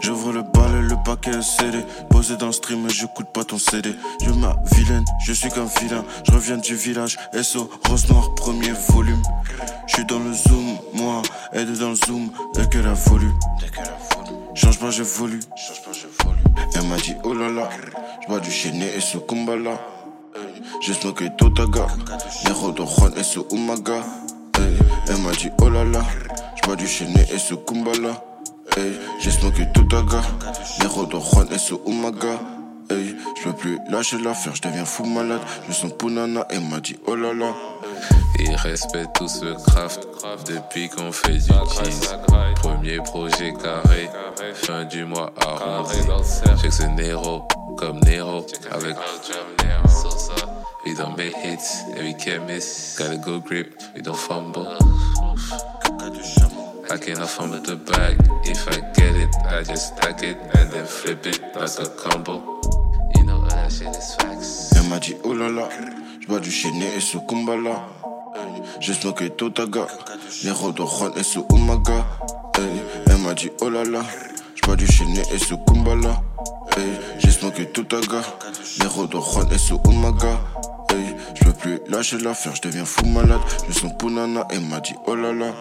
J'ouvre le balai, le paquet le CD. Posé dans le stream, j'écoute pas ton CD. Je ma vilaine, je suis qu'un vilain. Je reviens du village, SO, Rose Noire, premier volume. Je suis dans le zoom, moi, aide dans le zoom, dès qu'elle a voulu. Change pas, j'évolue. Elle m'a dit, oh là là, je bois du chéné et ce combat là kumbala. J'ai smoké Totaga, Nero de Juan et ce Umaga. Elle m'a dit, oh là là, je bois du chéné et ce kumbala. J'ai smoké Totaga, Nero de Juan et ce Umaga. Je peux plus lâcher l'affaire, je deviens fou malade. Je sens Punana, elle m'a dit, oh là là. Ils respectent tout ce craft depuis qu'on fait du cheese. Premier projet carré, fin du mois arrondi. J'ai que c'est Nero, comme Nero, avec We don't make hits, and we can't miss. Got a good grip, we don't fumble. I cannot fumble the bag. If I get it, I just stack it and then flip it like a combo. You know that shit is facts. Elle m'a dit, oh là là, je bois du chéné et ce kumbala. J'ai smoké Totaga, les de et ce Umaga. Elle m'a dit, oh là là, je bois du chéné et ce kumbala. J'ai smoké les de Juan et. Je peux plus lâcher l'affaire, je deviens fou malade. Je sens Punana, elle m'a dit, oh là là.